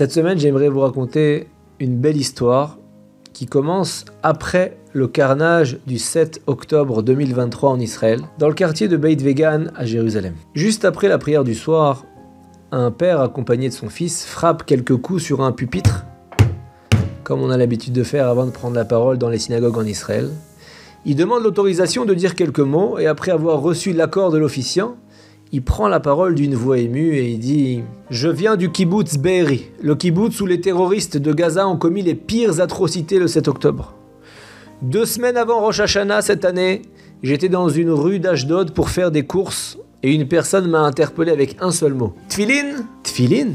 Cette semaine, j'aimerais vous raconter une belle histoire qui commence après le carnage du 7 octobre 2023 en Israël, dans le quartier de Beit Vegan à Jérusalem. Juste après la prière du soir, un père accompagné de son fils frappe quelques coups sur un pupitre, comme on a l'habitude de faire avant de prendre la parole dans les synagogues en Israël. Il demande l'autorisation de dire quelques mots et après avoir reçu l'accord de l'officiant, il prend la parole d'une voix émue et il dit Je viens du kibbutz Be'eri, le kibbutz où les terroristes de Gaza ont commis les pires atrocités le 7 octobre. Deux semaines avant Rosh Hashanah cette année, j'étais dans une rue d'Ashdod pour faire des courses et une personne m'a interpellé avec un seul mot. Tfilin? Tfilin?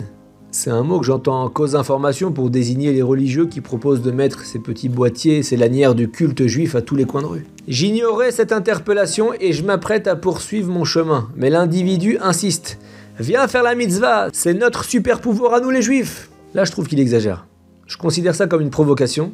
C'est un mot que j'entends en cause information pour désigner les religieux qui proposent de mettre ces petits boîtiers, ces lanières du culte juif à tous les coins de rue. J'ignorais cette interpellation et je m'apprête à poursuivre mon chemin, mais l'individu insiste. Viens faire la mitzvah, c'est notre super pouvoir à nous les juifs. Là, je trouve qu'il exagère. Je considère ça comme une provocation.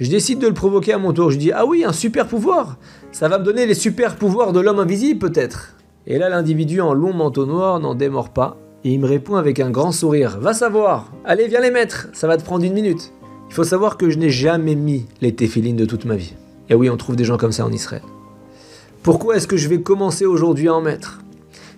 Je décide de le provoquer à mon tour. Je dis Ah oui, un super pouvoir Ça va me donner les super pouvoirs de l'homme invisible, peut-être. Et là, l'individu en long manteau noir n'en démord pas et il me répond avec un grand sourire Va savoir Allez, viens les mettre Ça va te prendre une minute. Il faut savoir que je n'ai jamais mis les téphilines de toute ma vie. Et oui, on trouve des gens comme ça en Israël. Pourquoi est-ce que je vais commencer aujourd'hui à en mettre?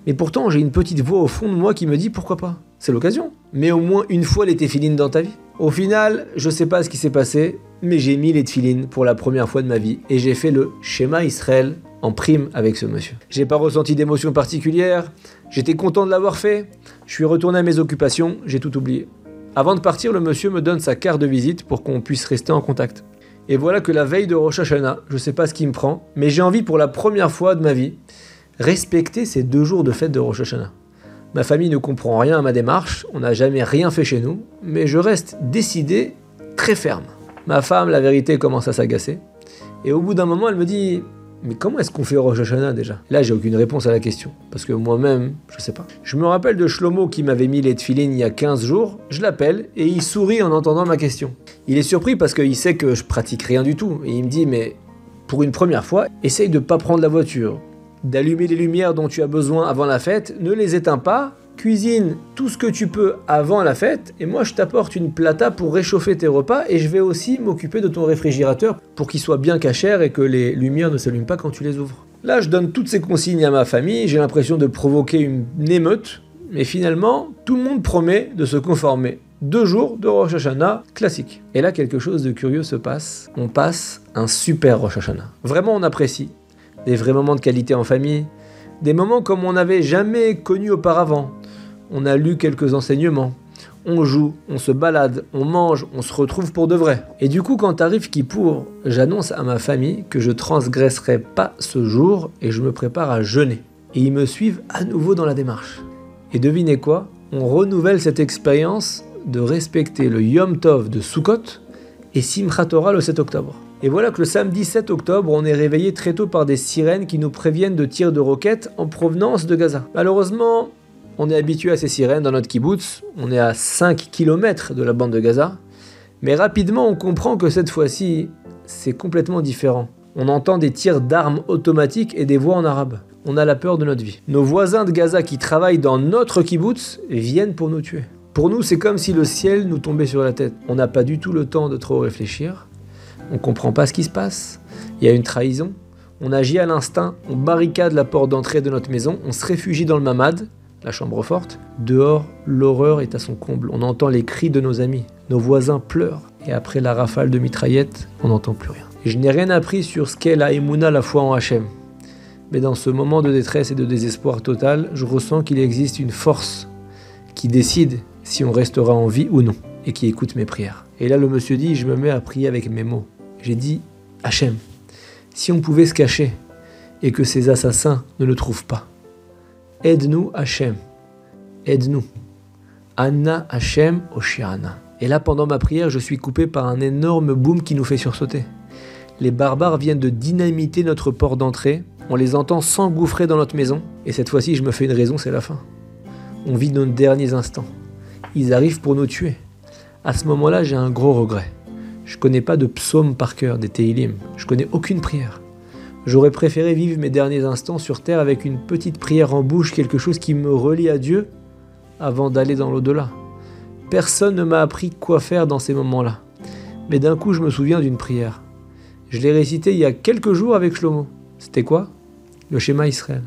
Mais pourtant, j'ai une petite voix au fond de moi qui me dit pourquoi pas C'est l'occasion. Mais au moins une fois les téphilines dans ta vie. Au final, je sais pas ce qui s'est passé, mais j'ai mis les téphilines pour la première fois de ma vie et j'ai fait le schéma Israël en prime avec ce monsieur. J'ai pas ressenti d'émotion particulière, j'étais content de l'avoir fait, je suis retourné à mes occupations, j'ai tout oublié. Avant de partir, le monsieur me donne sa carte de visite pour qu'on puisse rester en contact. Et voilà que la veille de Rosh Hashanah, je sais pas ce qui me prend, mais j'ai envie pour la première fois de ma vie respecter ces deux jours de fête de Rosh Hashanah. Ma famille ne comprend rien à ma démarche, on n'a jamais rien fait chez nous, mais je reste décidé, très ferme. Ma femme, la vérité, commence à s'agacer. Et au bout d'un moment, elle me dit mais comment est-ce qu'on fait Rosh Hashanah déjà? Là, j'ai aucune réponse à la question. Parce que moi-même, je sais pas. Je me rappelle de Shlomo qui m'avait mis les tefilines il y a 15 jours. Je l'appelle et il sourit en entendant ma question. Il est surpris parce qu'il sait que je pratique rien du tout. Et il me dit, mais pour une première fois, essaye de pas prendre la voiture. D'allumer les lumières dont tu as besoin avant la fête, ne les éteins pas cuisine tout ce que tu peux avant la fête et moi je t'apporte une plata pour réchauffer tes repas et je vais aussi m'occuper de ton réfrigérateur pour qu'il soit bien cachère et que les lumières ne s'allument pas quand tu les ouvres. Là je donne toutes ces consignes à ma famille, j'ai l'impression de provoquer une émeute, mais finalement tout le monde promet de se conformer. Deux jours de Rosh Hashanah classique. Et là quelque chose de curieux se passe, on passe un super Rosh Hashanah. Vraiment on apprécie. Des vrais moments de qualité en famille, des moments comme on n'avait jamais connu auparavant, on a lu quelques enseignements, on joue, on se balade, on mange, on se retrouve pour de vrai. Et du coup, quand arrive pour, j'annonce à ma famille que je transgresserai pas ce jour et je me prépare à jeûner. Et ils me suivent à nouveau dans la démarche. Et devinez quoi? On renouvelle cette expérience de respecter le Yom Tov de Sukkot et Simchat Torah le 7 octobre. Et voilà que le samedi 7 octobre, on est réveillé très tôt par des sirènes qui nous préviennent de tirs de roquettes en provenance de Gaza. Malheureusement, on est habitué à ces sirènes dans notre kibbutz, on est à 5 km de la bande de Gaza, mais rapidement on comprend que cette fois-ci, c'est complètement différent. On entend des tirs d'armes automatiques et des voix en arabe. On a la peur de notre vie. Nos voisins de Gaza qui travaillent dans notre kibbutz viennent pour nous tuer. Pour nous, c'est comme si le ciel nous tombait sur la tête. On n'a pas du tout le temps de trop réfléchir. On comprend pas ce qui se passe. Il y a une trahison. On agit à l'instinct, on barricade la porte d'entrée de notre maison, on se réfugie dans le mamad, la chambre forte. Dehors, l'horreur est à son comble. On entend les cris de nos amis. Nos voisins pleurent. Et après la rafale de mitraillettes, on n'entend plus rien. je n'ai rien appris sur ce qu'est la Emouna, la foi en Hachem. Mais dans ce moment de détresse et de désespoir total, je ressens qu'il existe une force qui décide si on restera en vie ou non, et qui écoute mes prières. Et là, le monsieur dit, je me mets à prier avec mes mots. J'ai dit, Hachem, si on pouvait se cacher, et que ces assassins ne le trouvent pas, Aide-nous, Hachem. Aide-nous. Anna Hachem Oshiana. Et là, pendant ma prière, je suis coupé par un énorme boom qui nous fait sursauter. Les barbares viennent de dynamiter notre port d'entrée. On les entend s'engouffrer dans notre maison. Et cette fois-ci, je me fais une raison, c'est la fin. On vit nos derniers instants. Ils arrivent pour nous tuer. À ce moment-là, j'ai un gros regret. Je connais pas de psaume par cœur, des Teilim. Je connais aucune prière. J'aurais préféré vivre mes derniers instants sur Terre avec une petite prière en bouche, quelque chose qui me relie à Dieu, avant d'aller dans l'au-delà. Personne ne m'a appris quoi faire dans ces moments-là. Mais d'un coup, je me souviens d'une prière. Je l'ai récitée il y a quelques jours avec Shlomo. C'était quoi? Le schéma Israël.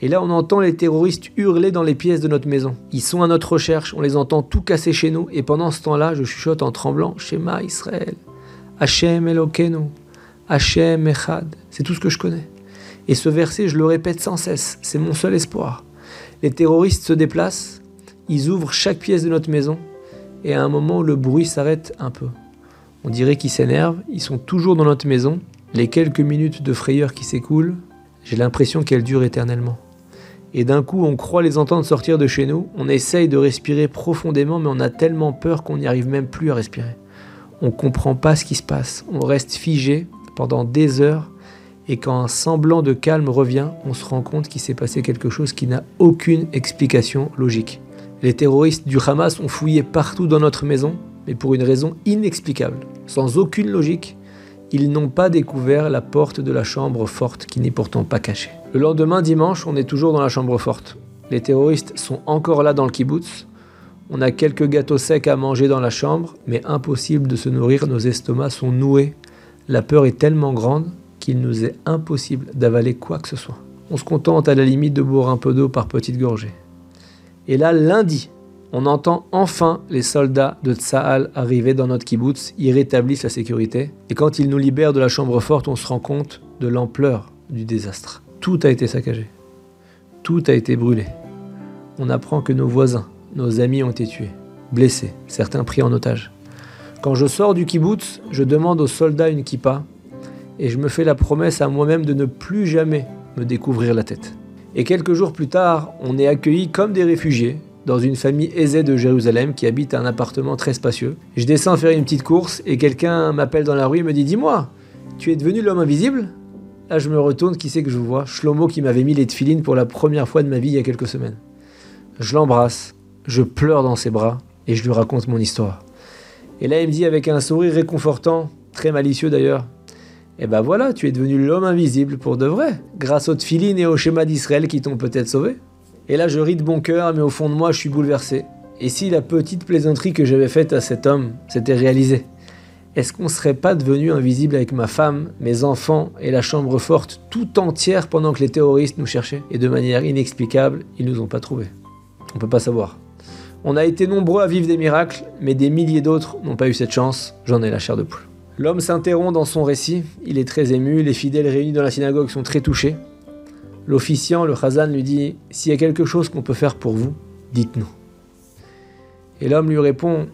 Et là, on entend les terroristes hurler dans les pièces de notre maison. Ils sont à notre recherche, on les entend tout casser chez nous, et pendant ce temps-là, je chuchote en tremblant Schéma Israël, Hachem Elokenu, Hachem Echad. C'est tout ce que je connais. Et ce verset, je le répète sans cesse, c'est mon seul espoir. Les terroristes se déplacent, ils ouvrent chaque pièce de notre maison, et à un moment, le bruit s'arrête un peu. On dirait qu'ils s'énervent, ils sont toujours dans notre maison. Les quelques minutes de frayeur qui s'écoulent, j'ai l'impression qu'elles durent éternellement et d'un coup on croit les entendre sortir de chez nous, on essaye de respirer profondément mais on a tellement peur qu'on n'y arrive même plus à respirer. On comprend pas ce qui se passe, on reste figé pendant des heures et quand un semblant de calme revient, on se rend compte qu'il s'est passé quelque chose qui n'a aucune explication logique. Les terroristes du Hamas ont fouillé partout dans notre maison, mais pour une raison inexplicable, sans aucune logique, ils n'ont pas découvert la porte de la chambre forte qui n'est pourtant pas cachée. Le lendemain, dimanche, on est toujours dans la chambre forte. Les terroristes sont encore là dans le kibbutz. On a quelques gâteaux secs à manger dans la chambre, mais impossible de se nourrir, nos estomacs sont noués. La peur est tellement grande qu'il nous est impossible d'avaler quoi que ce soit. On se contente à la limite de boire un peu d'eau par petites gorgées. Et là, lundi, on entend enfin les soldats de Tsahal arriver dans notre kibbutz, ils rétablissent la sécurité. Et quand ils nous libèrent de la chambre forte, on se rend compte de l'ampleur du désastre. Tout a été saccagé. Tout a été brûlé. On apprend que nos voisins, nos amis ont été tués, blessés, certains pris en otage. Quand je sors du kibbutz, je demande aux soldats une kippa et je me fais la promesse à moi-même de ne plus jamais me découvrir la tête. Et quelques jours plus tard, on est accueillis comme des réfugiés dans une famille aisée de Jérusalem qui habite un appartement très spacieux. Je descends faire une petite course et quelqu'un m'appelle dans la rue et me dit Dis-moi, tu es devenu l'homme invisible? Là, je me retourne, qui c'est que je vois? Shlomo qui m'avait mis les tefilines pour la première fois de ma vie il y a quelques semaines. Je l'embrasse, je pleure dans ses bras et je lui raconte mon histoire. Et là, il me dit avec un sourire réconfortant, très malicieux d'ailleurs Eh ben voilà, tu es devenu l'homme invisible pour de vrai, grâce aux tefilines et au schéma d'Israël qui t'ont peut-être sauvé. Et là, je ris de bon cœur, mais au fond de moi, je suis bouleversé. Et si la petite plaisanterie que j'avais faite à cet homme s'était réalisée Est-ce qu'on serait pas devenu invisible avec ma femme, mes enfants et la chambre forte tout entière pendant que les terroristes nous cherchaient? Et de manière inexplicable, ils nous ont pas trouvés. On peut pas savoir. On a été nombreux à vivre des miracles, mais des milliers d'autres n'ont pas eu cette chance. J'en ai la chair de poule. L'homme s'interrompt dans son récit, il est très ému, les fidèles réunis dans la synagogue sont très touchés. L'officiant, le Khazan, lui dit S'il y a quelque chose qu'on peut faire pour vous, dites-nous. Et l'homme lui répond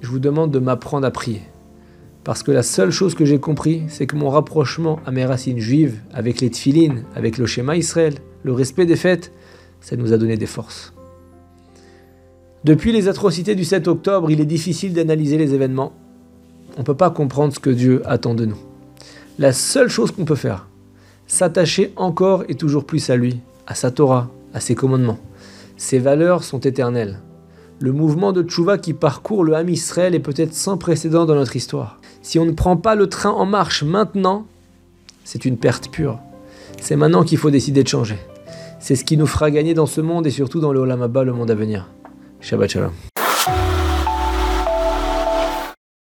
Je vous demande de m'apprendre à prier. Parce que la seule chose que j'ai compris, c'est que mon rapprochement à mes racines juives, avec les tfilines, avec le schéma Israël, le respect des fêtes, ça nous a donné des forces. Depuis les atrocités du 7 octobre, il est difficile d'analyser les événements. On ne peut pas comprendre ce que Dieu attend de nous. La seule chose qu'on peut faire, s'attacher encore et toujours plus à lui, à sa Torah, à ses commandements. Ses valeurs sont éternelles. Le mouvement de Tchouva qui parcourt le Ham Israël est peut-être sans précédent dans notre histoire. Si on ne prend pas le train en marche maintenant, c'est une perte pure. C'est maintenant qu'il faut décider de changer. C'est ce qui nous fera gagner dans ce monde et surtout dans le Olam le monde à venir. שבת שלום.